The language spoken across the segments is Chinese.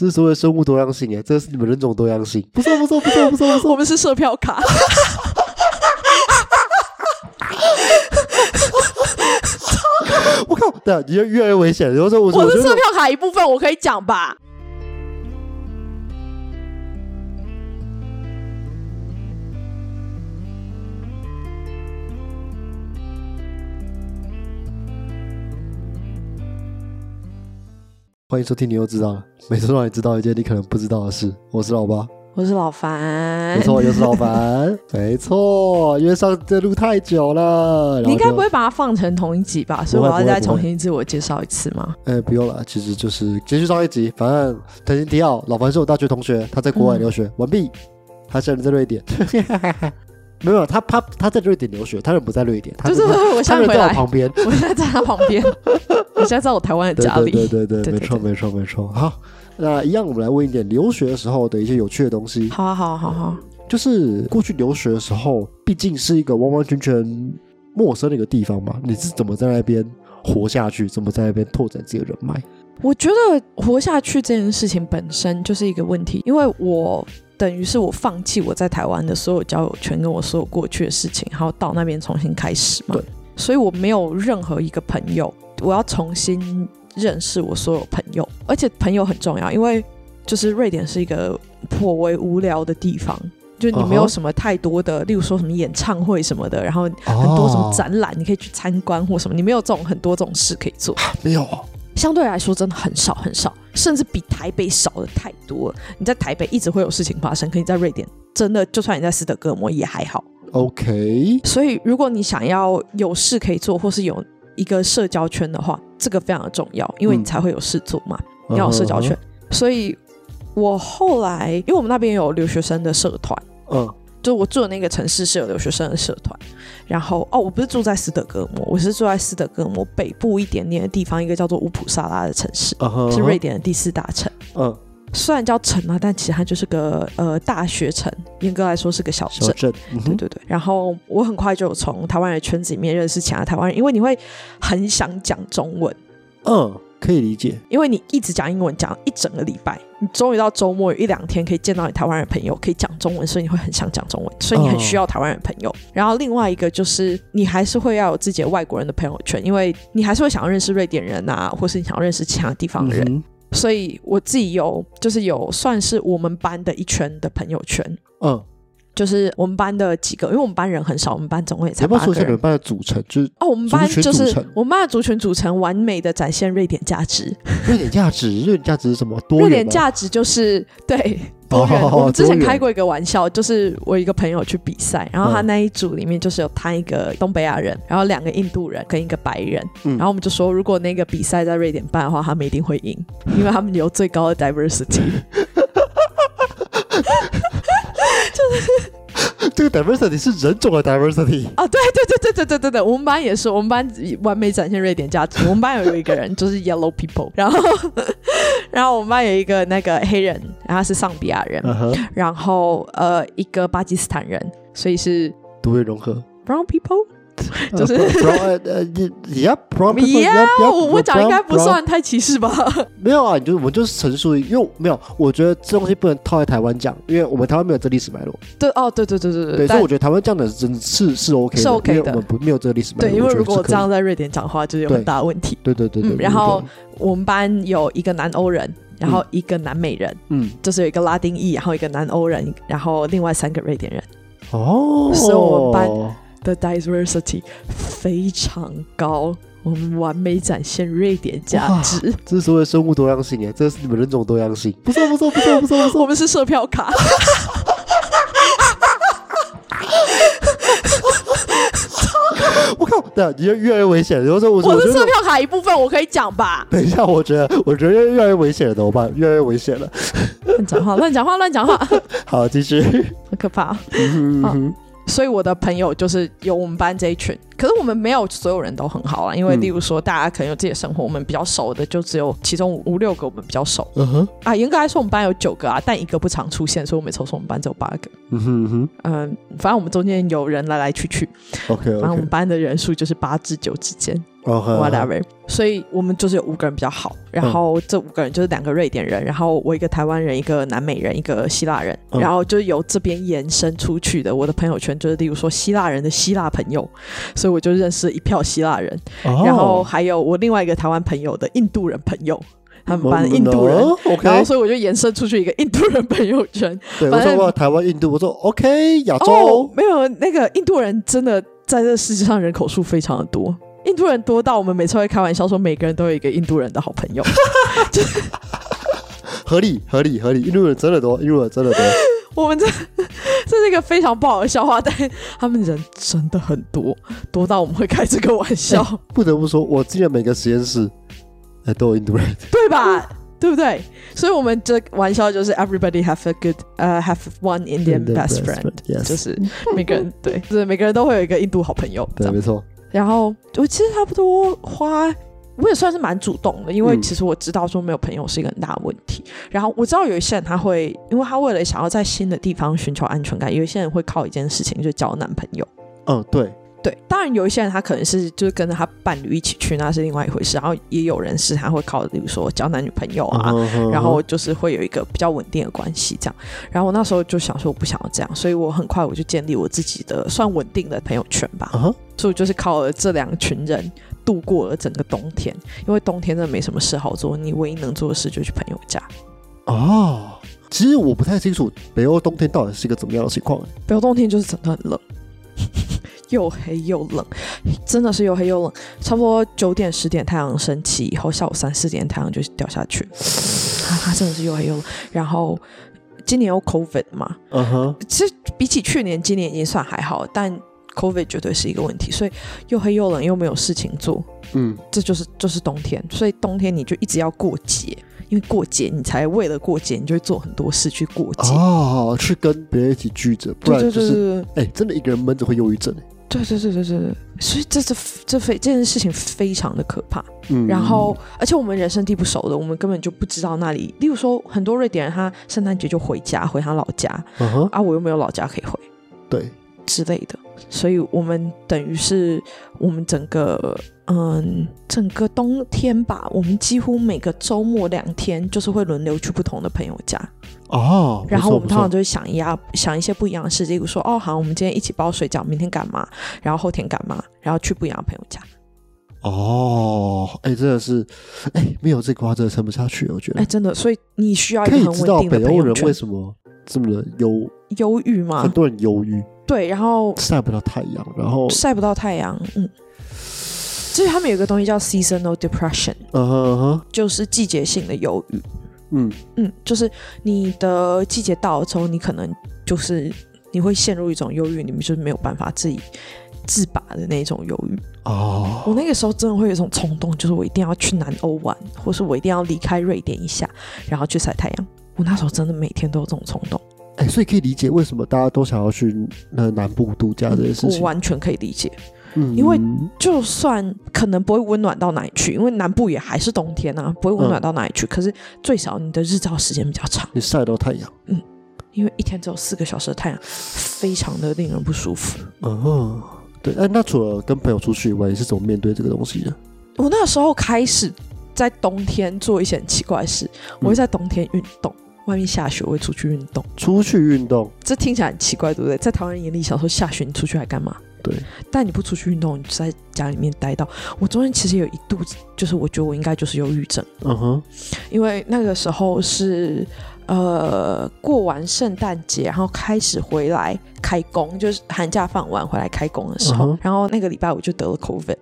这是所谓生物多样性哎，这是你们人种多样性。不错不错不错不错不错，我们是售票卡。我靠，对，你越越来越危险。有时候我我是售票卡一部分，我可以讲吧。欢迎收听，你又知道了，每次让你知道一件你可能不知道的事。我是老八，我是老樊，没错，又是老樊，没错，因为上这路太久了。你应该不会把它放成同一集吧？所以我要再重新自我介绍一次吗？哎，不用了，其实就是继续上一集。反正曾经提奥，老樊是我大学同学，他在国外留学完毕，他现在在瑞典。没有，他他他在瑞典留学，他人不在瑞典，他就是我现在在我旁边，我现在在他旁边，我现在在我台湾的家里，对对 对，没错没错没错。好，那一样，我们来问一点留学的时候的一些有趣的东西。好啊好啊好好，就是过去留学的时候，毕竟是一个完完全全陌生的一个地方嘛，你是怎么在那边活下去，怎么在那边拓展自己的人脉？我觉得活下去这件事情本身就是一个问题，因为我。等于是我放弃我在台湾的所有交友圈，跟我所有过去的事情，然后到那边重新开始嘛。对，所以我没有任何一个朋友，我要重新认识我所有朋友，而且朋友很重要，因为就是瑞典是一个颇为无聊的地方，就你没有什么太多的，例如说什么演唱会什么的，然后很多什么展览你可以去参观或什么，你没有这种很多这种事可以做，没有。相对来说，真的很少很少，甚至比台北少的太多了。你在台北一直会有事情发生，可你在瑞典，真的就算你在斯德哥尔摩也还好。OK。所以，如果你想要有事可以做，或是有一个社交圈的话，这个非常的重要，因为你才会有事做嘛。你要有社交圈。所以我后来，因为我们那边有留学生的社团，嗯。就我住的那个城市是有留学生的社团，然后哦，我不是住在斯德哥尔摩，我是住在斯德哥尔摩北部一点点的地方，一个叫做乌普萨拉的城市，是瑞典的第四大城。嗯，虽然叫城啊，但其实它就是个呃大学城，严格来说是个小镇。对对对。然后我很快就从台湾人圈子里面认识其他台湾人，因为你会很想讲中文。嗯。可以理解，因为你一直讲英文讲一整个礼拜，你终于到周末有一两天可以见到你台湾人朋友，可以讲中文，所以你会很想讲中文，所以你很需要台湾人朋友。然后另外一个就是你还是会要有自己的外国人的朋友圈，因为你还是会想要认识瑞典人啊，或是你想要认识其他地方的人。所以我自己有就是有算是我们班的一圈的朋友圈，嗯。就是我们班的几个，因为我们班人很少，我们班总共也才八个人。你们班的组成就是哦，我们班就是我们班的族群组成，完美的展现瑞典价值。瑞典价值，瑞典价值是什么？瑞典价值就是对多元。我们 之前开过一个玩笑，就是我一个朋友去比赛，然后他那一组里面就是有他一个东北亚人，然后两个印度人跟一个白人，然后我们就说，如果那个比赛在瑞典办的话，他们一定会赢，因为他们有最高的 diversity。就是 这个 diversity 是人种的 diversity 啊，对对对对对对对对，我们班也是，我们班完美展现瑞典价值。我们班有一个人就是 yellow people，然后 然后我们班有一个那个黑人，然后是上比亚人，然后呃一个巴基斯坦人，所以是多元融合 brown people。就是呃 我我讲应该不算太歧视吧？没有啊，你就我就是陈述，因为没有，我觉得这东西不能套在台湾讲，因为我们台湾没有这历史脉络。对哦，对对对对对，所以我觉得台湾讲的真是是 OK，是 OK 的，我们不没有这个历史脉络。对，因为如果这样在瑞典讲话，就是有很大问题。对对对对。然后我们班有一个南欧人，然后一个南美人，嗯，就是有一个拉丁裔，然后一个南欧人，然后另外三个瑞典人。哦，是我们班。的 diversity 非常高，我们完美展现瑞典价值。这是所谓生物多样性哎，这是你们人种多样性。不错不错不错不错不错，我们是售票卡。我靠，对，越越来越危险。有时候我我是售票卡一部分，我可以讲吧？等一下，我觉得我觉得越来越危险了，怎么办？越来越危险了。乱讲话，乱讲话，乱讲话。好，继续。很可怕。好。所以我的朋友就是有我们班这一群，可是我们没有所有人都很好啊，因为嗯例如说大家可能有自己的生活，我们比较熟的就只有其中五五六个我们比较熟嗯哼，啊。严格来说，我们班有九个啊，但一个不常出现，所以我每次都说我们班只有八个。嗯哼嗯哼嗯，反正我们中间有人来来去去，，OK 反正我们班的人数就是八至九之间。OK，whatever，所以我们就是有五个人比较好，然后这五个人就是两个瑞典人，然后我一个台湾人，一个南美人，一个希腊人，嗯然后就是由这边延伸出去的。我的朋友圈就是，例如说希腊人的希腊朋友，所以我就认识一票希腊人，哦然后还有我另外一个台湾朋友的印度人朋友，他们班的印度人。然后，所以我就延伸出去一个印度人朋友圈。对我说过台湾、印度，我说 OK，亚哦洲，，没有，那个印度人真的在这世界上人口数非常的多。印度人多到我们每次会开玩笑说，每个人都有一个印度人的好朋友。合理合理合理，印度人真的多，印度人真的多，我们这 这是一个非常不好的笑话，但他们人真的很多，多到我们会开这个玩笑，不得不说，我进了每个实验室，哎，都有印度人，对吧？对不对？所以我们这玩笑就是 everybody have a good 呃、have one Indian best friend，yes，就是每个人对，就是每个人都会有一个印度好朋友对，没错，然后我其实差不多花，我也算是蛮主动的，因为嗯其实我知道说没有朋友是一个很大的问题。然后我知道有一些人他会，因为他为了想要在新的地方寻求安全感，有一些人会靠一件事情就交男朋友。嗯，对，对，当然有一些人他可能是就是跟着他伴侣一起去，那是另外一回事。然后也有人是他会靠，比如说交男女朋友啊，然后就是会有一个比较稳定的关系这样。然后我那时候就想说，我不想要这样，所以我很快我就建立我自己的算稳定的朋友圈吧。所以我就是靠了这两群人度过了整个冬天，因为冬天真的没什么事好做，你唯一能做的事就去朋友家。哦，其实我不太清楚北欧冬天到底是一个怎么样的情况，北欧冬天就是真的很冷，又黑又冷，真的是又黑又冷。差不多九点十点太阳升起以后，下午三四点太阳就掉下去，啊，它真的是又黑又冷。然后今年有 COVID 嘛，嗯哼，其实比起去年，今年已经算还好，但 COVID 绝对是一个问题，所以又黑又冷又没有事情做，嗯，这就是就是冬天，所以冬天你就一直要过节，因为过节你才为了过节，你就会做很多事去过节。哦，去跟别人一起聚着，不然就是，哎，真的一个人闷着会忧郁症，对对对对对对，所以这这这非这件事情非常的可怕。嗯，然后，而且我们人生地不熟的，我们根本就不知道那里。例如说，很多瑞典人他圣诞节就回家，回他老家啊，我又没有老家可以回。对，之类的，所以我们等于是我们整个嗯整个冬天吧，我们几乎每个周末两天就是会轮流去不同的朋友家，哦，然后我们通常就就会想一下想一些不一样的事，例如说哦好，我们今天一起包水饺，明天干嘛，然后后天干嘛，然后去不一样的朋友家。哦，哎，真的是，哎，没有这个话真的撑不下去，我觉得哎，得。真的，所以你需要一个很稳定的朋友圈欧人为。什么这么的忧，忧郁吗很？多人忧郁，对，然后晒不到太阳，然后，晒不到太阳，嗯。就是他们有个东西叫 seasonal depression，嗯哼嗯哼，就是季节性的忧郁。嗯，嗯，就是你的季节到了之后，你可能就是你会陷入一种忧郁，你们就是没有办法自己自拔的那种忧郁。哦，我那个时候真的会有一种冲动，就是我一定要去南欧玩，或是我一定要离开瑞典一下，然后去晒太阳。我那时候真的每天都有这种冲动，哎，所以可以理解为什么大家都想要去那南部度假这件事情，我完全可以理解。嗯，因为就算可能不会温暖到哪里去，因为南部也还是冬天啊，不会温暖到哪里去。可是最少你的日照时间比较长，你晒到太阳，嗯因为一天只有四个小时的太阳，非常的令人不舒服。嗯哼，对，哎，那除了跟朋友出去以外，你是怎么面对这个东西的？我那时候开始在冬天做一些很奇怪的事，我会在冬天运动。外面下雪，我会出去运动。出去运动，这听起来很奇怪，对不对？在台湾人眼里，小时候下雪你出去还干嘛？对，但你不出去运动，你就在家里面待到。我中间其实有一度，就是我觉得我应该就是忧郁症，嗯哼，因为那个时候是呃过完圣诞节，然后开始回来开工，就是寒假放完回来开工的时候，然后那个礼拜我就得了 COVID。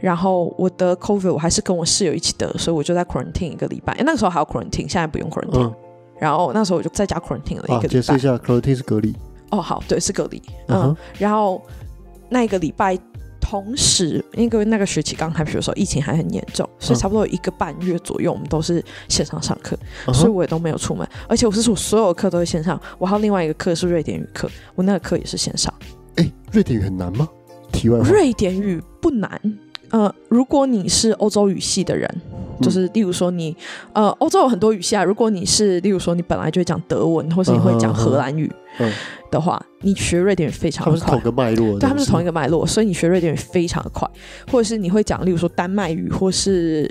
嗯，然后我得 COVID，我还是跟我室友一起得，所以我就在 quarantine 一个礼拜。那个时候还有 quarantine，现在不用 quarantine。嗯，然后那时候我就在家 quarantine 了一啊，个礼拜解释一。下，quarantine 是隔离，哦，好，对，是隔离。嗯，嗯，然后那一个礼拜，同时因为那个学期刚开学的时候，疫情还很严重，所以嗯差不多有一个半月左右，我们都是线上上课，嗯，所以我也都没有出门。而且我是说，我所有课都是线上，我还有另外一个课是瑞典语课，我那个课也是线上。哎，瑞典语很难吗？题外话，瑞典语不难。呃，如果你是欧洲语系的人，就是例如说你呃，欧洲有很多语系啊。如果你是例如说你本来就会讲德文，或是你会讲荷兰语嗯，的话，你学瑞典语非常的快他们是同。个脉络，对，他们是同一个，脉络，所以你学瑞典语非常的快，或者是你会讲，例如说丹麦语或是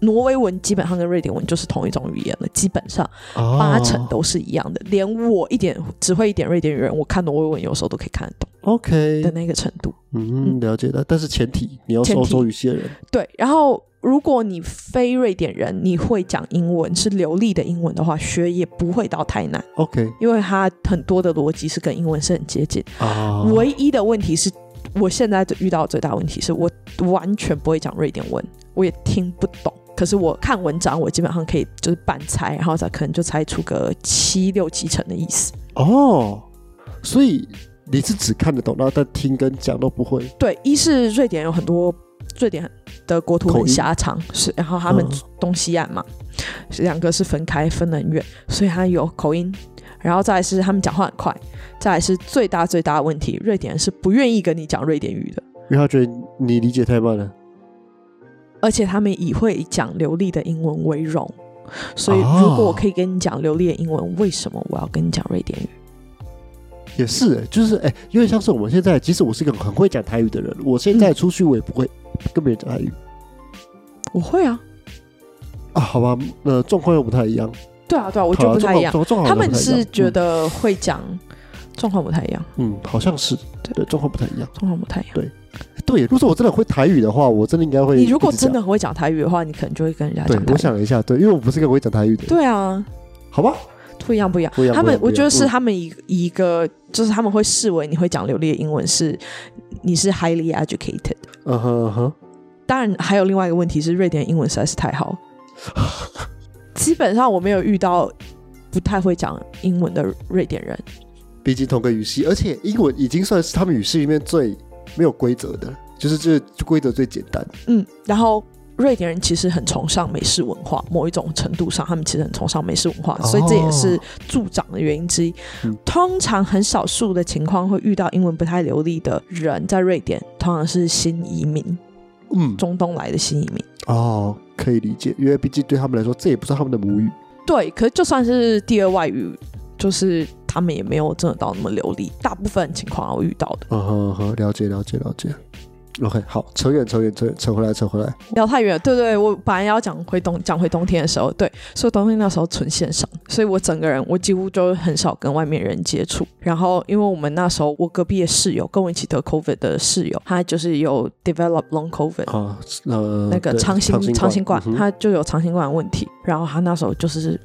挪威文，基本上跟瑞典文就是同一种语言了，基本上哦八成都是一样的。连我一点只会一点瑞典语人，我看挪威文有时候都可以看得懂 OK，的那个程度。嗯，了解的。但是前提你要是前提欧洲语系的人，对，然后如果你非瑞典人，你会讲英文是流利的英文的话，学也不会到太难，OK 因为它很多的逻辑是跟英文是很接近。啊，唯一的问题是，我现在遇到的最大问题是我完全不会讲瑞典文，我也听不懂。可是我看文章，我基本上可以就是半猜，然后再可能就猜出个七六七成的意思。哦，所以你是只看得懂，然后但听跟讲都不会。对，一是瑞典有很多瑞典的国土很狭长，是然后他们嗯东西岸嘛，是两个是分开分得很远，所以它有口音。然后再来是他们讲话很快，再来是最大最大的问题，瑞典人是不愿意跟你讲瑞典语的。因为他觉得你理解太慢了。而且他们以会讲流利的英文为荣。所以，哦如果我可以跟你讲流利的英文，为什么我要跟你讲瑞典语？也是、欸，就是哎、因为像是我们现在，即使我是一个很会讲台语的人，我现在出去我也不会跟别人讲台语。我会啊，啊，好吧，呃，状况又不太一样，对啊，对啊，我我觉得不太一样。他们是觉得，会讲，状况不太一样，嗯，嗯好像是对，状况不太一样。状况不太一样。对，对如果说我真的会台语的话，我真的应该会。你如果真的，很会讲台语的话，你可能就会跟人家讲，台我。想了一下，对，因为我不是一个会讲台语的人，对啊，好吧，不一样，不一样。不一样他们我觉得是他们以以一个，就是他们会视为你会讲流利的英文是你是 highly educated。嗯哼嗯哼，当然，还有另外一个问题是，瑞典英文实在是太好，基本上我没有遇到不太会讲英文的瑞典人。毕竟同个语系，而且英文已经算是他们语系里面最没有规则的，就是这规则最简单。嗯，然后瑞典人其实很崇尚美式文化，某一种程度上，他们其实很崇尚美式文化，所以这也是助长的原因之一。嗯通常很少数的情况会遇到英文不太流利的人在瑞典，通常是新移民，嗯，中东来的新移民。哦，可以理解，因为毕竟对他们来说，这也不是他们的母语。对，可是就算是第二外语，就是他们也没有真的到那么流利，大部分情况我遇到的。嗯哼嗯哼，了解了解了解。OK，好，扯远扯远扯远扯回来扯回来。聊太远，对对，我本来要讲回冬讲回冬天的时候，对，所以冬天那时候纯线上，所以我整个人我几乎就很少跟外面人接触。然后因为我们那时候我隔壁的室友跟我一起得 COVID 的室友，他就是有 develop long COVID，啊，呃，那个长新长新冠嗯，他就有长新冠的问题，然后他那时候就是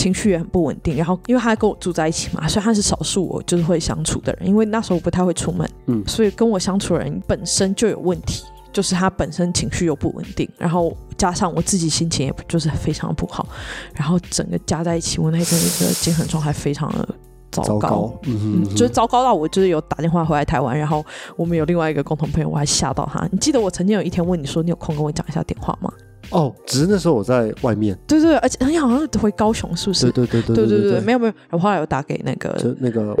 情绪也很不稳定，然后因为他跟我住在一起嘛，所以他是少数我就是会相处的人，因为那时候我不太会出门，嗯所以跟我相处的人本身就有问题，就是他本身情绪又不稳定，然后加上我自己心情也就是非常不好，然后整个加在一起，我那阵子的精神状态非常的糟糕。糟糕，嗯哼嗯就是糟糕到我就是有打电话回来台湾，然后我们有另外一个共同朋友，我还吓到他。你记得我曾经有一天问你说，你有空跟我讲一下电话吗？哦，只是那时候我在外面，对对，对而且你好像回高雄是不是？对对对对对对没有没有。我后后来有打给那个就那个，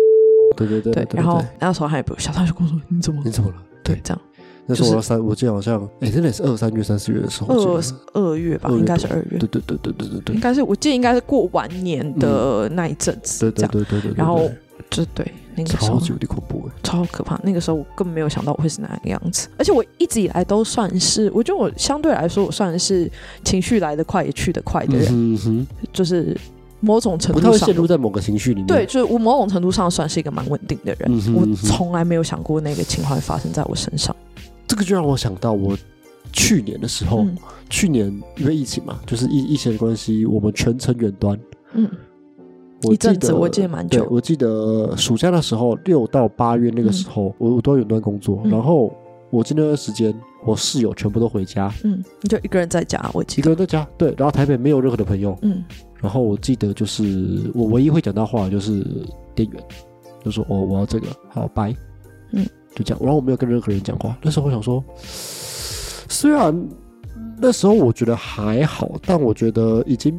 对对对对，然后那时候他也不小，他就跟我说你怎么你怎么了？对。这样。那时候我要三，我记得好像，哎，真的是二三月、三四月的时候，二二月吧，应该是二月，对对对对对对对。应该是我记得应该是过完年的那一阵子对对对对对，然后对就对那个时候超级有点恐怖哎，超可怕。那个时候我根本没有想到我会是那个样子，而且我一直以来都算是，我觉得我相对来说我算是情绪来得快也去得快的人，嗯哼，就是某种程不太会度上陷入在某个情绪里面，对，就是我某种程度上算是一个蛮稳定的人，嗯哼我嗯哼从来没有想过那个情况会发生在我身上。这个就让我想到我去年的时候，嗯去年因为疫情嘛，就是疫疫情的关系，我们全程远端。嗯，我记得我记得蛮久。我记得暑假的时候，六到八月那个时候，我我都在远端工作，嗯。然后我记得那段时间，我室友全部都回家，嗯，你就一个人在家，我记得，一个人在家，对，然后台北没有任何的朋友，嗯。然后我记得就是我唯一会讲到话的就是店员，就说哦我要这个，好拜，嗯，就这样，然后我没有跟任何人讲话。那时候我想说，虽然那时候我觉得还好，但我觉得已经，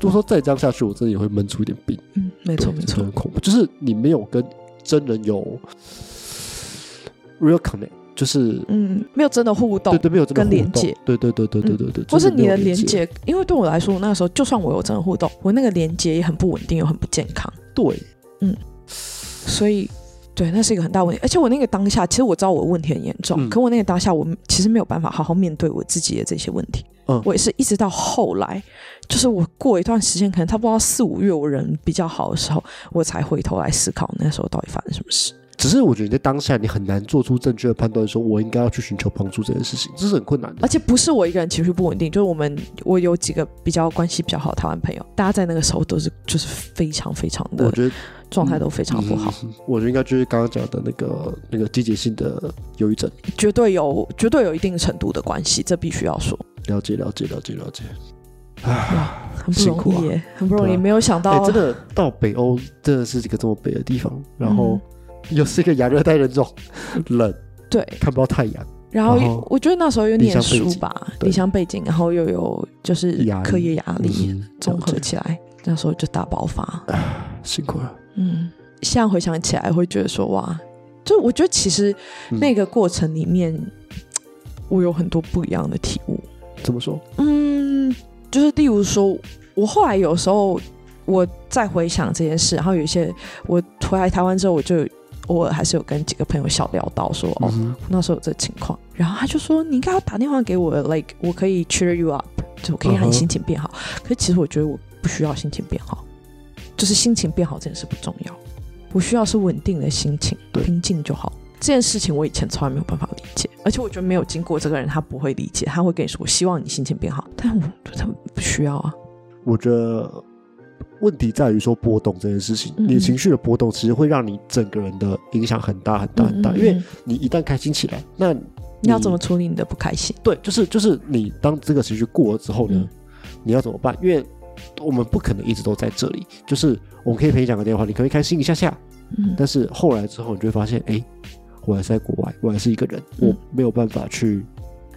如果说再这样下去，我真的也会闷出一点病。嗯，没错没错很，恐怖。就是你没有跟真人有 real connect，就是嗯，没有真的互动对，对没有真的跟连接，对对对对对对对，或是你的连连，接，因为对我来说，那个时候就算我有真的互动，我那个连接也很不稳定，又很不健康，对，嗯所以。对，那是一个很大问题，而且我那个当下，其实我知道我问题很严重，嗯可我那个当下，我其实没有办法好好面对我自己的这些问题。嗯我也是一直到后来，就是我过一段时间，可能差不多到四五月，我人比较好的时候，我才回头来思考那时候到底发生什么事。只是我觉得你在当下你很难做出正确的判断，说我应该要去寻求帮助这件事情，这是很困难的而。且不是我一个人情绪不稳定，就是我们我有几个比较关系比较好的台湾朋友，大家在那个时候都是就是非常非常的我觉得状态都非常不好，嗯我觉得应该就是刚刚讲的那个那个季节性的忧郁症。绝对有绝对有一定程度的关系，这必须要说，了解了解了解了解。啊很不容易耶，很不容易，啊。没有想哎、到真的到北欧真的是一个这么北的地方，然后嗯又是一个亚热带人种，冷，对，看不到太阳，然后我觉得那时候有离念乡背景。书吧，对。离乡背景，然后又有就是课业压力嗯综合起来，那时候就大爆发。辛苦了。嗯，现在回想起来会觉得说哇，就我觉得其实嗯那个过程里面，我有很多不一样的体悟。怎么说？嗯，就是例如说，我后来有时候我再回想这件事，然后有一些我回来台湾之后，我就偶尔还是有跟几个朋友小聊到说，哦，那时候有这情况，然后他就说你应该要打电话给我，like 我可以 cheer you up，就我可以让你心情变好。可是其实我觉得我不需要心情变好，就是心情变好这件事不重要，我需要是稳定的心情，对平静就好。这件事情我以前从来没有办法理解，而且我觉得没有经过这个人，他不会理解，他会跟你说我希望你心情变好，但我他不需要啊。我觉得问题在于说波动这件事情，嗯你情绪的波动其实会让你整个人的影响很大很大很大，因为你一旦开心起来，那你要怎么处理你的不开心？对，就是就是你当这个情绪过了之后呢，嗯你要怎么办？因为我们不可能一直都在这里，就是我们可以陪你讲个电话，你可以开心一下下，嗯但是后来之后你就会发现，哎，我还是在国外，我还是一个人，嗯我没有办法去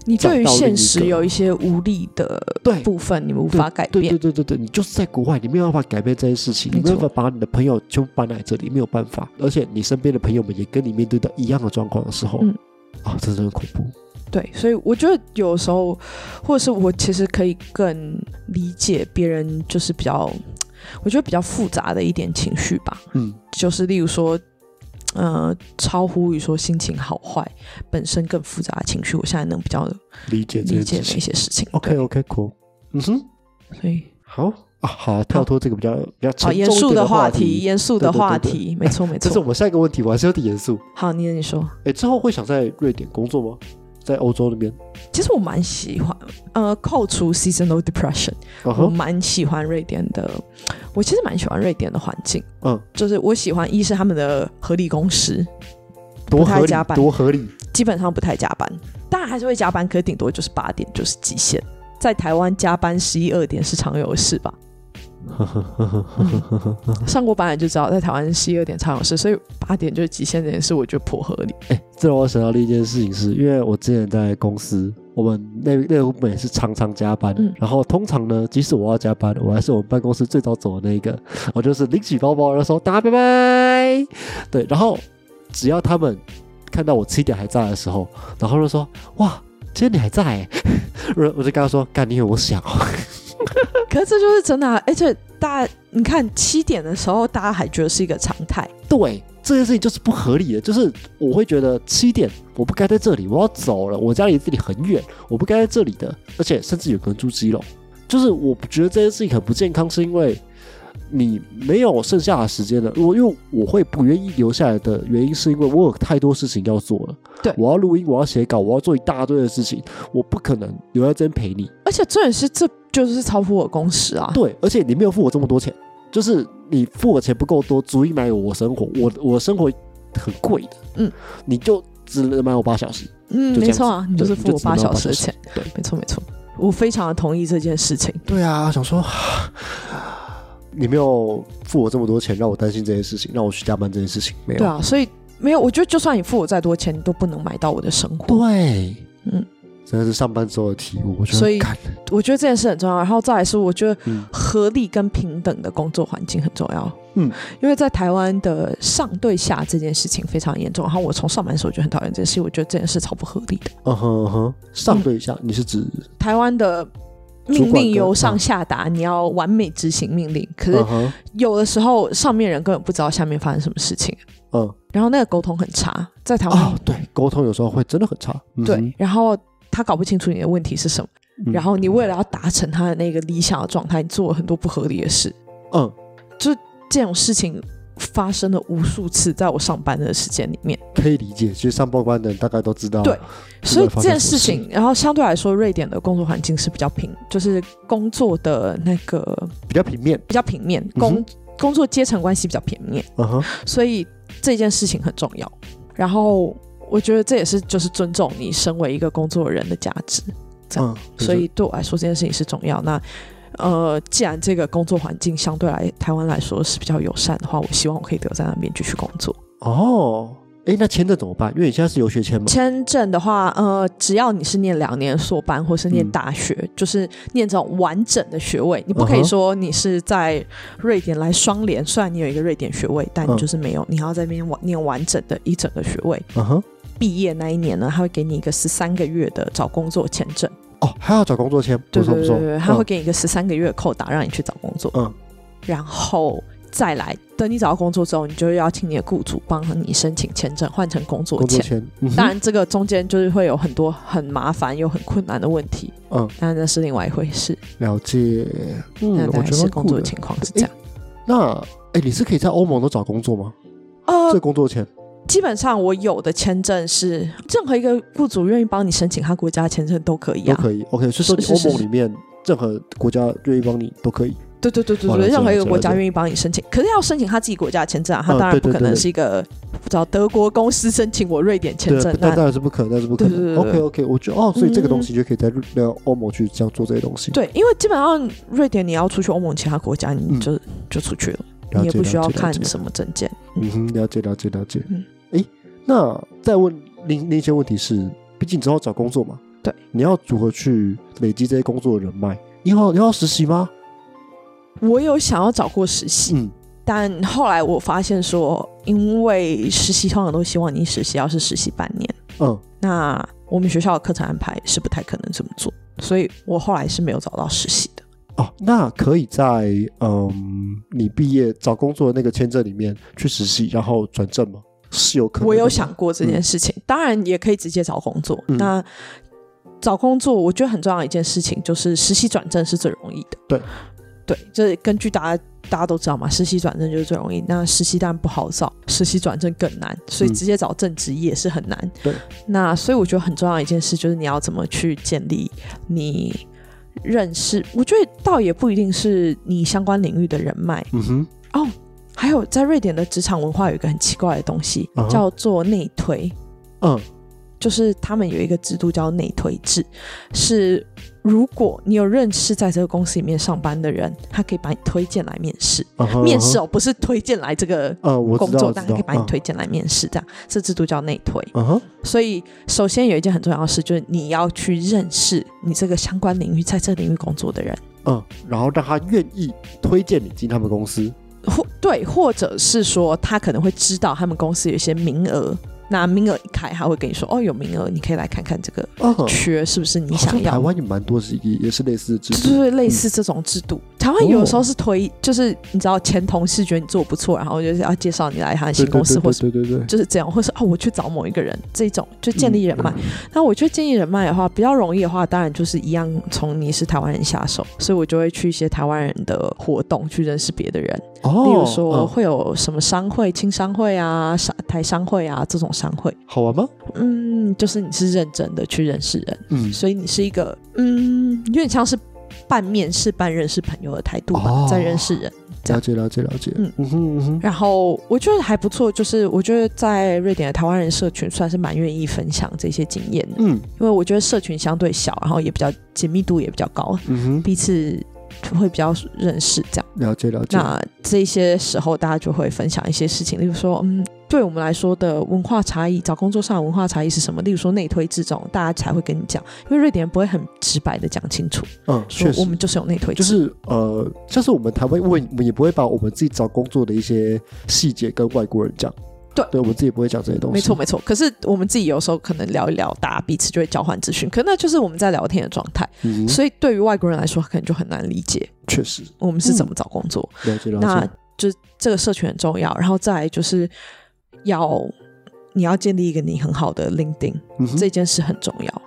你对于现实有一些无力的对部分，你们无法改变对对。对对对，你就是在国外，你没有办法改变这件事情，你没有办法把你的朋友全部搬来这里，没有办法。而且你身边的朋友们也跟你面对到一样的状况的时候，嗯啊，真的很恐怖。对，所以我觉得有时候，或者是我其实可以更理解别人，就是比较，我觉得比较复杂的一点情绪吧，嗯，就是例如说，呃，超乎于说心情好坏本身更复杂的情绪，我现在能比较理解理解那件事情。些事情。OK OK cool，嗯哼，所以好啊，好，跳脱这个比较比较沉重一严肃的话题，严肃的话题，没错没 错。这是我们下一个问题，我还是有点严肃。好，你你说，哎，之后会想在瑞典工作吗？在欧洲那边？其实我蛮喜欢，呃，扣除 seasonal depression，我蛮喜欢瑞典的，我其实蛮喜欢瑞典的环境。嗯，就是我喜欢一是他们的合理工时，多合理不太加，班多合理。基本上不太加班，当然还是会加班，可顶多就是八点就是极限。在台湾加班十一二点是常有的事吧？上过班的就知道，在台湾十一二点才有事，所以八点就是极限这件事，我觉得颇合理。哎，这让我想到另一件事情是，因为我之前在公司，我们那那个部门也是常常加班，嗯。然后通常呢，即使我要加班，我还是我们办公室最早走的那一个，我就是拎起包包然后说大家拜拜，对，然后只要他们看到我七点还在的时候，然后就说哇，今天你还在？欸，我我就跟他说干，你以为我想哦，可是这就是真的、啊，而且大家你看七点的时候，大家还觉得是一个常态。对，这件事情就是不合理的，就是我会觉得七点我不该在这里，我要走了，我家离这里很远，我不该在这里的，而且甚至有个人住基隆，就是我觉得这件事情很不健康，是因为你没有剩下的时间了。我因为我会不愿意留下来的原因，是因为我有太多事情要做了，对我要录音，我要写稿，我要做一大堆的事情，我不可能留在这边陪你。而且重点是，这就是超乎我工时啊。对，而且你没有付我这么多钱，就是你付我钱不够多，足以买我生活，我我生活很贵的，嗯，你就只能买我八小时，嗯，没错啊，你就是付我八小时的钱。对，没错没错，我非常的同意这件事情。对啊，想说你没有付我这么多钱，让我担心这件事情，让我去加班这件事情，没有，对啊，所以没有，我觉得就算你付我再多钱，你都不能买到我的生活。对，嗯，真的是上班之后的体悟，我觉得所以我觉得这件事很重要。然后再来是，我觉得嗯合理跟平等的工作环境很重要。嗯，因为在台湾的上对下这件事情非常严重。然后我从上班的时候就很讨厌这件事，我觉得这件事超不合理的。嗯哼嗯哼，上对下，你是指台湾的命令由上下达，你要完美执行命令。可是有的时候上面人根本不知道下面发生什么事情。嗯，然后那个沟通很差，在台湾哦对沟通有时候会真的很差。对，然后他搞不清楚你的问题是什么，然后你为了要达成他的那个理想的状态，你做了很多不合理的事。嗯，就这种事情发生了无数次，在我上班的时间里面，可以理解。其实上报关的人大概都知道。对，所以这件事情，然后相对来说，瑞典的工作环境是比较平，就是工作的那个比较平面，比较平面工工作阶层关系比较平面。嗯哼，所以。这件事情很重要，然后我觉得这也是就是尊重你身为一个工作人的价值，这样，所以对我来说这件事情是重要。那呃，既然这个工作环境相对来台湾来说是比较友善的话，我希望我可以留在那边继续工作。哦。哎，那签证怎么办？因为你现在是游学签吗？签证的话，呃，只要你是念两年硕班，或是念大学，就是念这种完整的学位，你不可以说你是在瑞典来双联。虽然你有一个瑞典学位，但你就是没有，你还要在那边完念完整的一整个学位。嗯哼。毕业那一年呢，他会给你一个十三个月的找工作签证。哦，还要找工作签？对对对对，他会给你一个十三个月的扣打，让你去找工作。嗯，然后。再来，等你找到工作之后，你就要请你的雇主帮你申请签证，换成工作签。当然，这个中间就是会有很多很麻烦又很困难的问题。嗯，但那是另外一回事。了解。嗯，我觉得工作的情况是这样。那，哎，你是可以在欧盟都找工作吗？呃，这工作签。基本上，我有的签证是任何一个雇主愿意帮你申请他国家签证都可以啊。都可以。OK，所以说欧盟里面任何国家愿意帮你都可以。对对对对对，任何一个国家愿意帮你申请，可是要申请他自己国家的签证啊，他当然不可能是一个找德国公司申请我瑞典签证，那当然是不可能，那是不可能。OK OK，我觉得哦，所以这个东西就可以在那欧盟去这样做这些东西。对，因为基本上瑞典你要出去欧盟其他国家，你就就出去了，你也不需要看什么证件。嗯哼，了解了解了解。嗯，哎，那再问另另一些问题是，毕竟之后找工作嘛，对，你要如何去累积这些工作的人脉？以后你要实习吗？我有想要找过实习，但后来我发现说，因为实习通常都希望你实习要是实习半年，嗯，那我们学校的课程安排是不太可能这么做，所以我后来是没有找到实习的。哦，那可以在嗯，你毕业找工作的那个签证里面去实习，然后转正吗？是有可能。我有想过这件事情，当然也可以直接找工作。那找工作，我觉得很重要的一件事情就是实习转正是最容易的。对。对，这根据大家大家都知道嘛，实习转正就是最容易。那实习当然不好找，实习转正更难，所以直接找正职也是很难。对，那所以我觉得很重要一件事就是你要怎么去建立你认识。我觉得倒也不一定是你相关领域的人脉。嗯哼。哦，还有在瑞典的职场文化有一个很奇怪的东西，叫做内推。嗯。就是他们有一个制度叫内推制，是如果你有认识在这个公司里面上班的人，他可以把你推荐来面试。面试哦，不是推荐来这个工作，但可以把你推荐来面试，这样这制度叫内推。所以首先有一件很重要的事，就是你要去认识你这个相关领域在这领域工作的人。嗯，然后让他愿意推荐你进他们公司，或对，或者是说他可能会知道他们公司有一些名额。那名额一开，他会跟你说：“哦，有名额，你可以来看看这个缺是不是你想要。”台湾也蛮多是也也是类似制度，就是类似这种制度。台湾有时候是推，就是你知道前同事觉得你做不错，然后就是要介绍你来他的新公司，或是对对对，就是这样，或是哦，我去找某一个人，这种就建立人脉。那我觉得建立人脉的话，比较容易的话，当然就是一样从你是台湾人下手，所以我就会去一些台湾人的活动去认识别的人。哦，例如说会有什么商会、青商会啊、商台商会啊这种商会，好玩吗？嗯，就是你是认真的去认识人，嗯，所以你是一个嗯，有点像是半面试半认识朋友的态度吧，在认识人。了解了解了解，嗯嗯哼嗯哼。然后我觉得还不错，就是我觉得在瑞典的台湾人社群算是蛮愿意分享这些经验的，嗯，因为我觉得社群相对小，然后也比较紧密度也比较高，嗯哼，彼此。会比较认识这样。了解了解。那这些时候，大家就会分享一些事情，例如说，嗯，对我们来说的文化差异，找工作上的文化差异是什么？例如说内推制这种，大家才会跟你讲，因为瑞典人不会很直白的讲清楚，嗯，确实我们就是有内推，就是呃，像是我们台湾，我我们也不会把我们自己找工作的一些细节跟外国人讲。对，对我们自己不会讲这些东西。没错，没错。可是我们自己有时候可能聊一聊，大家彼此就会交换资讯，可那就是我们在聊天的状态。嗯，所以对于外国人来说，可能就很难理解确实我们是怎么找工作。了解了那。就这个社群很重要，然后再来就是要你要建立一个你很好的 LinkedIn，、嗯，这件事很重要，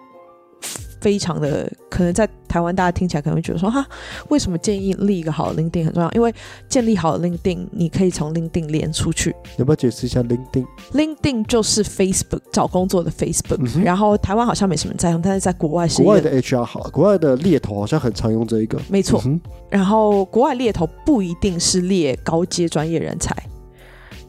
非常的可能在台湾大家听起来可能会觉得说哈，为什么建议立一个好的 LinkedIn 很重要？因为建立好的 LinkedIn，你可以从 LinkedIn 连出去。要不要解释一下 LinkedIn？LinkedIn 就是 Facebook 找工作的 Facebook，、嗯然后台湾好像没什么人在用，但是在国外是国外的 HR 好，国外的猎头好像很常用这一个。没错。嗯然后国外猎头不一定是猎高阶专业人才，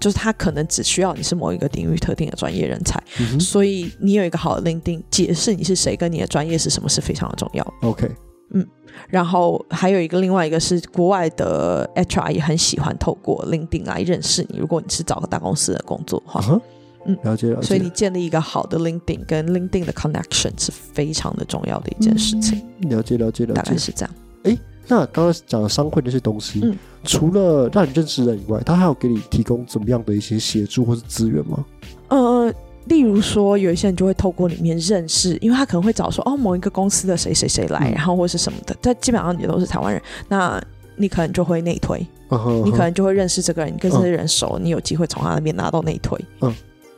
就是他可能只需要你是某一个领域特定的专业人才，嗯所以你有一个好的 LinkedIn，解释你是谁跟你的专业是什么是非常的重要。，OK，嗯然后还有一个另外一个是国外的 HR 也很喜欢透过 LinkedIn 来认识你，如果你是找个大公司的工作的话嗯了解了解。所以你建立一个好的 LinkedIn 跟 LinkedIn 的 connection 是非常的重要的一件事情，了解了解了解。大概是这样。那刚刚讲的商会那些东西，嗯除了让你认识人以外，他还有给你提供怎么样的一些协助或是资源吗？呃，例如说，有一些人就会透过里面认识，因为他可能会找说，哦，某一个公司的谁谁谁来，嗯然后或是什么的，但基本上也都是台湾人，那你可能就会内推，你可能就会认识这个人，你跟这些人熟，你有机会从他那边拿到内推，嗯，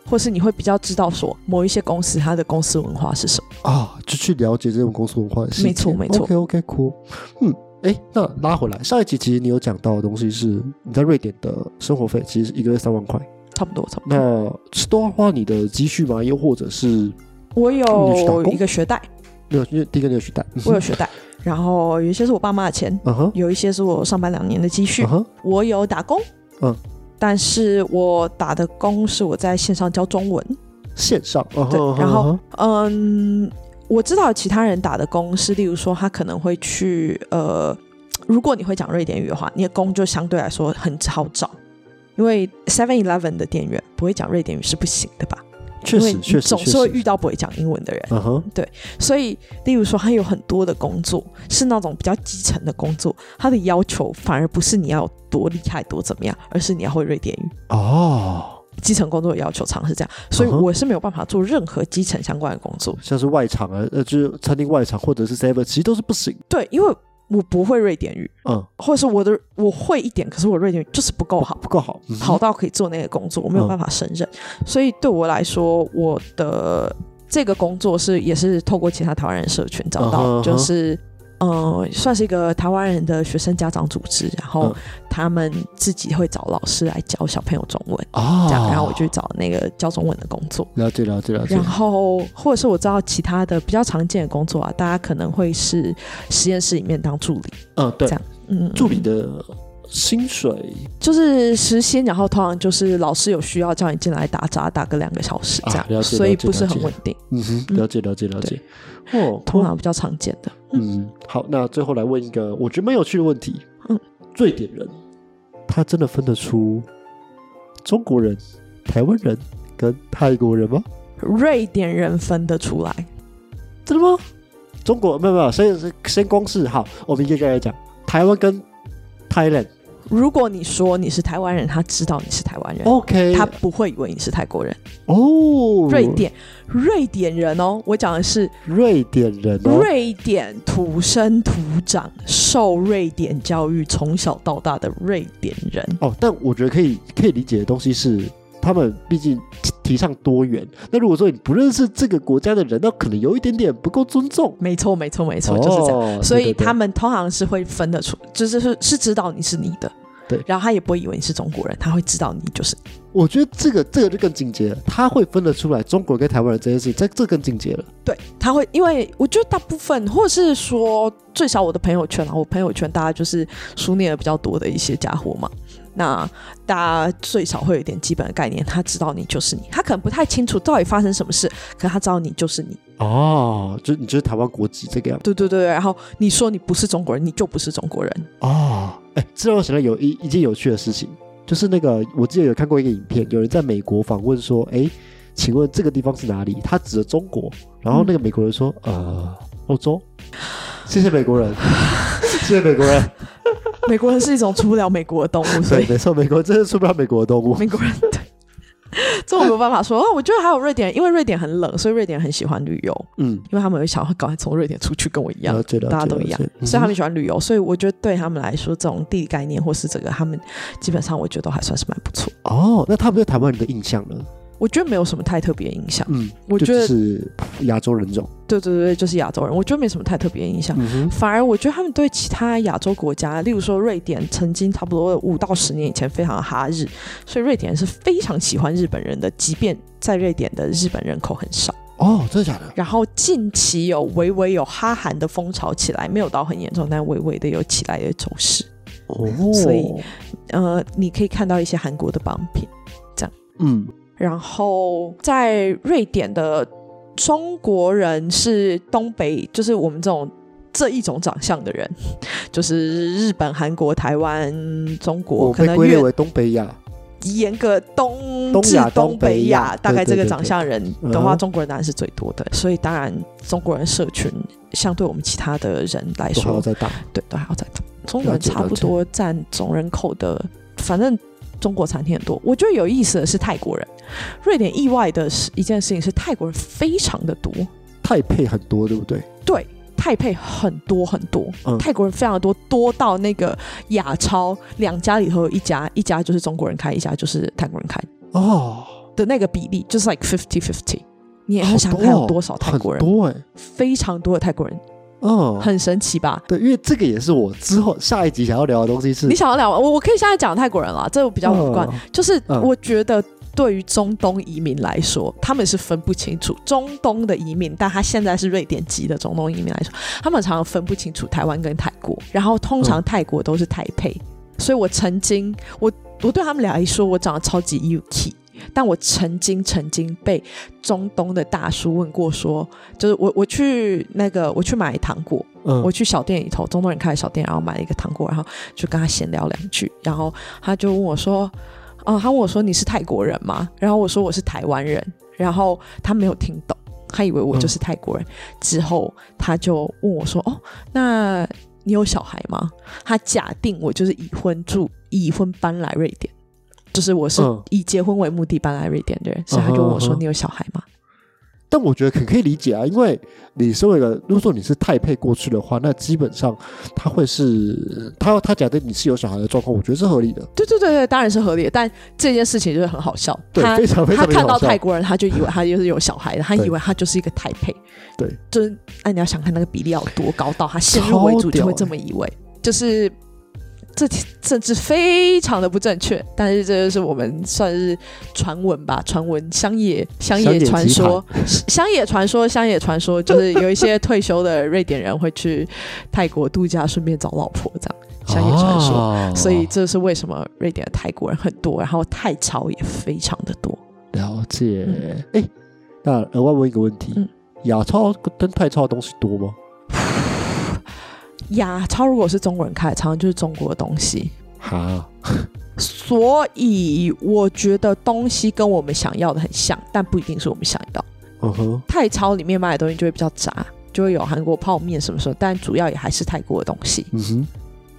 或是你会比较知道说某一些公司它的公司文化是什么，啊，就去了解这种公司文化的。没错没错 OK OK cool。嗯，哎，那拉回来，上一集其实你有讲到的东西是你在瑞典的生活费，其实一个月三万块，差不多差不多。那是都要花你的积蓄吗？又或者是我有一个学贷，没有？因为第一个你有学贷，我有学贷，然后有一些是我爸妈的钱，嗯哼，有一些是我上班两年的积蓄我有打工，嗯，但是我打的工是我在线上教中文，线上，对然后嗯，我知道其他人打的工是，例如说他可能会去呃，如果你会讲瑞典语的话，你的工就相对来说很好找，因为 Seven Eleven 的店员不会讲瑞典语是不行的吧？确实确实总是会遇到不会讲英文的人，嗯哼，所以例如说他有很多的工作是那种比较基层的工作，他的要求反而不是你要多厉害多怎么样，而是你要会瑞典语。哦，基层工作的要求常是这样，所以我是没有办法做任何基层相关的工作。像是外场啊，呃，就是餐厅外场或者是 seven，其实都是不行。对，因为我不会瑞典语，嗯，或者是我的我会一点，可是我瑞典语就是不够好，不够好，嗯 好到可以做那个工作，我没有嗯办法胜任。所以对我来说，我的这个工作是也是透过其他台湾人社群找到，就是。呃，算是一个台湾人的学生家长组织，然后嗯。他们自己会找老师来教小朋友中文，哦，这样，然后我就去找那个教中文的工作。了解了解了解。然，后，或者是我知道其他的比较常见的工作啊，大家可能会是实验室里面当助理，嗯，对。这，样嗯，助理的薪水就是时薪，然后通常就是老师有需要叫你进来打杂，打个两个小时这样，所以不是很稳定，嗯哼，嗯了解了解了解。哦，通常比较常见的。嗯，好，那最后来问一个我觉得蛮有趣的问题。嗯，瑞典人他真的分得出中国人、台湾人跟泰国人吗？瑞典人分得出来，真的吗？中国没有没有，先先光是好，我们一个一个来讲，台湾跟 Thailand。如果你说你是台湾人，他知道你是台湾人。OK，他不会以为你是泰国人，哦，瑞典瑞典人哦，我讲的是瑞典人哦，瑞典土生土长、受瑞典教育、从小到大的瑞典人。哦，但我觉得可以可以理解的东西是，他们毕竟提提倡多元。那如果说你不认识这个国家的人，那可能有一点点不够尊重。没错，没错，没错，就是这样。哦所以他们通常是会分得出，就是是是知道你是你的，对然后他也不会以为你是中国人，他会知道你就是我觉得这个这个就更进阶了，他会分得出来中国人跟台湾人这件事情，这这更进阶了。对，他会，因为我觉得大部分，或者是说最少我的朋友圈啊，我朋友圈大家就是书念的比较多的一些家伙嘛。那大家最少会有一点基本的概念，他知道你就是你，他可能不太清楚到底发生什么事，可他知道你就是你。哦，就你就是台湾国籍这个样。子对对对，然后你说你不是中国人，你就不是中国人。哦，哎，这让我想到有一一件有趣的事情。就是那个，我记得有看过一个影片，有人在美国访问说：“哎，请问这个地方是哪里？”他指着中国，然后那个美国人说：“呃，欧洲。”谢谢美国人，谢谢美国人。美国人是一种出不了美国的动物，对，没错，美国真的出不了美国的动物。美国人对。这我没有办法说哦，我觉得还有瑞典，因为瑞典很冷，所以瑞典很喜欢旅游。嗯，因为他们有想要赶快从瑞典出去，跟我一样，大家都一样，所以他们喜欢旅游。所以我觉得对他们来说，这种地理概念或是这个，他们基本上我觉得都还算是蛮不错。哦，那他们对台湾人的印象呢？我觉得没有什么太特别影响。嗯，我觉得是亚洲人种。对对对，就是亚洲人。我觉得没什么太特别印象。反而我觉得他们对其他亚洲国家，例如说瑞典，曾经差不多五到十年以前非常哈日，所以瑞典人是非常喜欢日本人的，即便在瑞典的日本人口很少。哦，真的假的？然后近期有微微有哈韩的风潮起来，没有到很严重，但微微的有起来的走势。哦，所以呃，你可以看到一些韩国的榜品，这样。嗯。然后在瑞典的中国人是东北，就是我们这种这一种长相的人，就是日本、韩国、台湾、中国，可能归类为东北亚。严格东至东北亚，大概这个长相人的话，中国人当然是最多的。所以当然中国人社群相对我们其他的人来说，对，都还要再大。中国人差不多占总人口的，反正。中国餐厅很多，我觉得有意思的是泰国人。瑞典意外的是一件事情是泰国人非常的多，泰配很多，对不对？对，泰配很多很多，泰国人非常的多，多到那个亚超两家里头有一家，一家就是中国人开，一家就是泰国人开哦的那个比例就是 like fifty fifty。你也想看有多少泰国人？多哎，非常多的泰国人。嗯，很神奇吧？对，因为这个也是我之后下一集想要聊的东西。是你想要聊，我我可以现在讲泰国人了，这比较无关。就是我觉得对于中东移民来说，他们是分不清楚中东的移民，但他现在是瑞典籍的中东移民来说，他们常常分不清楚台湾跟泰国。然后通常泰国都是台配，所以我曾经我我对他们俩一说，我长得超级 UK。但我曾经曾经被中东的大叔问过，说就是我我去那个我去买糖果，我去小店里头，中东人开的小店，然后买了一个糖果，然后就跟他闲聊两句，然后他就问我说，哦，他问我说你是泰国人吗？然后我说我是台湾人，然后他没有听懂，他以为我就是泰国人。之后他就问我说，哦，那你有小孩吗？他假定我就是已婚住已婚搬来瑞典。就是我是以结婚为目的搬来瑞典的人，所以他就问我说：“你有小孩吗？”但我觉得很可以理解啊，因为你身为一个，如果说你是太配过去的话，那基本上他会是他他假定你是有小孩的状况，我觉得是合理的。对对对对，当然是合理的。但这件事情就是很好笑，他非常非常他看到泰国人，他就以为他就是有小孩的，他以为他就是一个太配。对，就是哎，你要想看那个比例要多高，到他先入为主就会这么以为，就是。这甚至非常的不正确，但是这就是我们算是传闻吧，传闻乡野乡野传说，乡野传说乡野传说，就是有一些退休的瑞典人会去泰国度假，顺便找老婆这样，乡野传说。所以这是为什么瑞典的泰国人很多，然后泰超也非常的多。了解，哎，那额外问一个问题，亚超跟泰超的东西多吗？亚超如果是中国人开，常常就是中国的东西。好，所以我觉得东西跟我们想要的很像，但不一定是我们想要。嗯哼，泰超里面卖的东西就会比较杂，就会有韩国泡面什么什么，但主要也还是泰国的东西。嗯哼，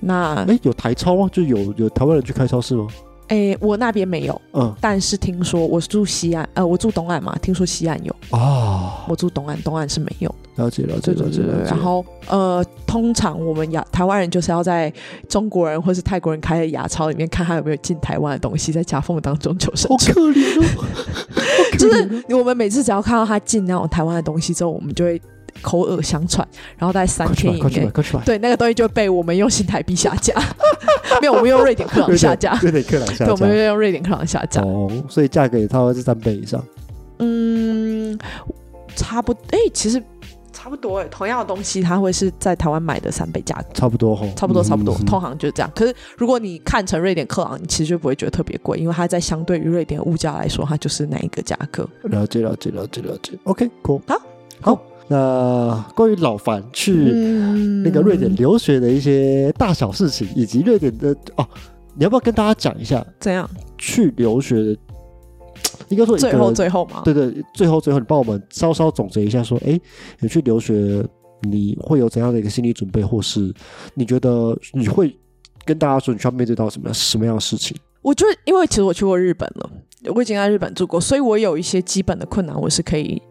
那哎，有台超吗？就有有台湾人去开超市吗？哎，我那边没有，嗯，但是听说我住西岸，呃，我住东岸嘛，听说西岸有哦，我住东岸，东岸是没有。了解了解了解。然后呃，通常我们亚台湾人就是要在中国人或是泰国人开的牙超里面看他有没有进台湾的东西，在夹缝当中求生存。好可怜哦，就是我们每次只要看到他进那种台湾的东西之后，我们就会口耳相传，然后大概三天以内！对，那个东西就被我们用新台币下架，没有，我们用瑞典克朗下架，瑞典克朗下架对，我们架。用瑞典克朗下架，哦，所以价格也差不多是三倍以上。嗯，差不多，哎、其实差不多哎，同样的东西它会是在台湾买的三倍价格。差不多吼，差不多，差不多，嗯通行就是这样。可是如果你看成瑞典克朗，你其实就不会觉得特别贵，因为它在相对于瑞典物价来说，它就是那一个价格。了解了解了解了解。OK，cool。好，好。那关于老樊去嗯那个瑞典留学的一些大小事情，以及瑞典的哦，你要不要跟大家讲一下怎样？去留学的？应该说最后最后嘛，对对，最后最后你帮我们稍稍总结一下，说，哎，你去留学你会有怎样的一个心理准备，或是你觉得你会跟大家说你需要面对到什么样什么样的事情？我觉得，因为其实我去过日本了，我已经在日本住过，所以我有一些基本的困难，我是可以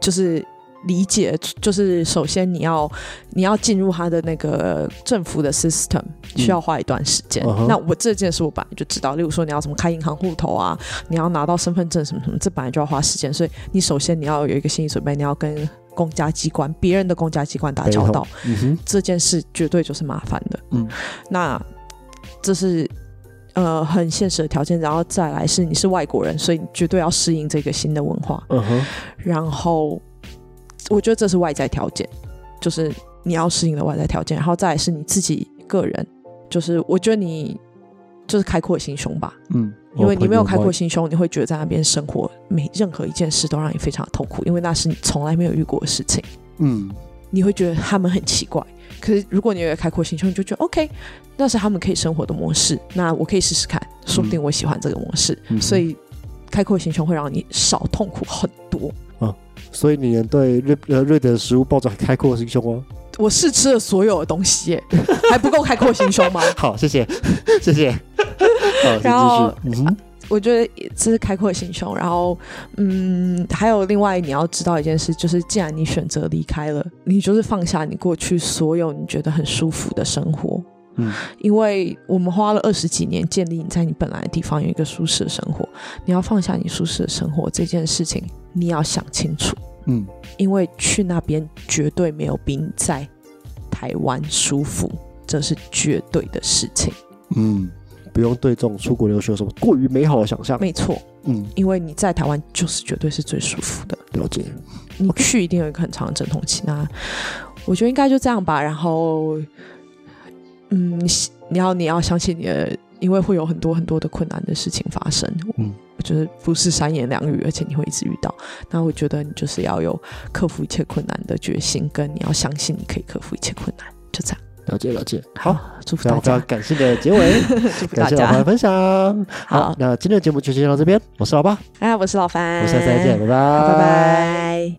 就是理解。就是首先你要你要进入他的那个政府的 system，需要花一段时间。那我这件事我本来就知道，例如说你要什么开银行户头啊，你要拿到身份证什么什么，这本来就要花时间。所以你首先你要有一个心理准备，你要跟公家机关、别人的公家机关打交道。嗯，这件事绝对就是麻烦的。嗯，那这是呃很现实的条件，然后再来是你是外国人，所以你绝对要适应这个新的文化。嗯哼，然后我觉得这是外在条件，就是你要适应的外在条件，然后再来是你自己个人，就是我觉得你就是开阔心胸吧。嗯，因为你没有开阔心，胸，你会觉得在那边生活，每任何一件事都让你非常的痛苦，因为那是你从来没有遇过的事情。嗯你会觉得他们很奇怪。可是如果你有开阔心胸，你就觉得 OK，那是他们可以生活的模式，那我可以试试看，说不定我喜欢这个模式。嗯所以开阔心胸会让你少痛苦很多。所以你能对瑞呃瑞典的食物抱着开阔的心胸吗？我试吃了所有的东西耶，还不够开阔心胸吗？好，谢谢，谢谢。然后。嗯，我觉得这是开阔心胸，然后嗯，还有另外你要知道一件事，就是既然你选择离开了，你就是放下你过去所有你觉得很舒服的生活，嗯因为我们花了二十几年建立你在你本来的地方有一个舒适的生活，你要放下你舒适的生活这件事情，你要想清楚，嗯因为去那边绝对没有比你在台湾舒服，这是绝对的事情，嗯，不用对这种出国留学有什么过于美好的想象。没错，嗯，因为你在台湾就是绝对是最舒服的。了解。你去一定有一个很长的阵痛期。那我觉得应该就这样吧。然后，嗯，你你要你要相信你的，因为会有很多很多的困难的事情发生。嗯，我觉得不是三言两语，而且你会一直遇到。那我觉得你就是要有克服一切困难的决心，跟你要相信你可以克服一切困难。就这样。了解了解。好，祝福大家，感谢的结尾，祝福大家感谢老的。分享。好那今天的节目就先到这边，我是老爸，哎，我是老樊，我们下次再见，拜拜，拜拜。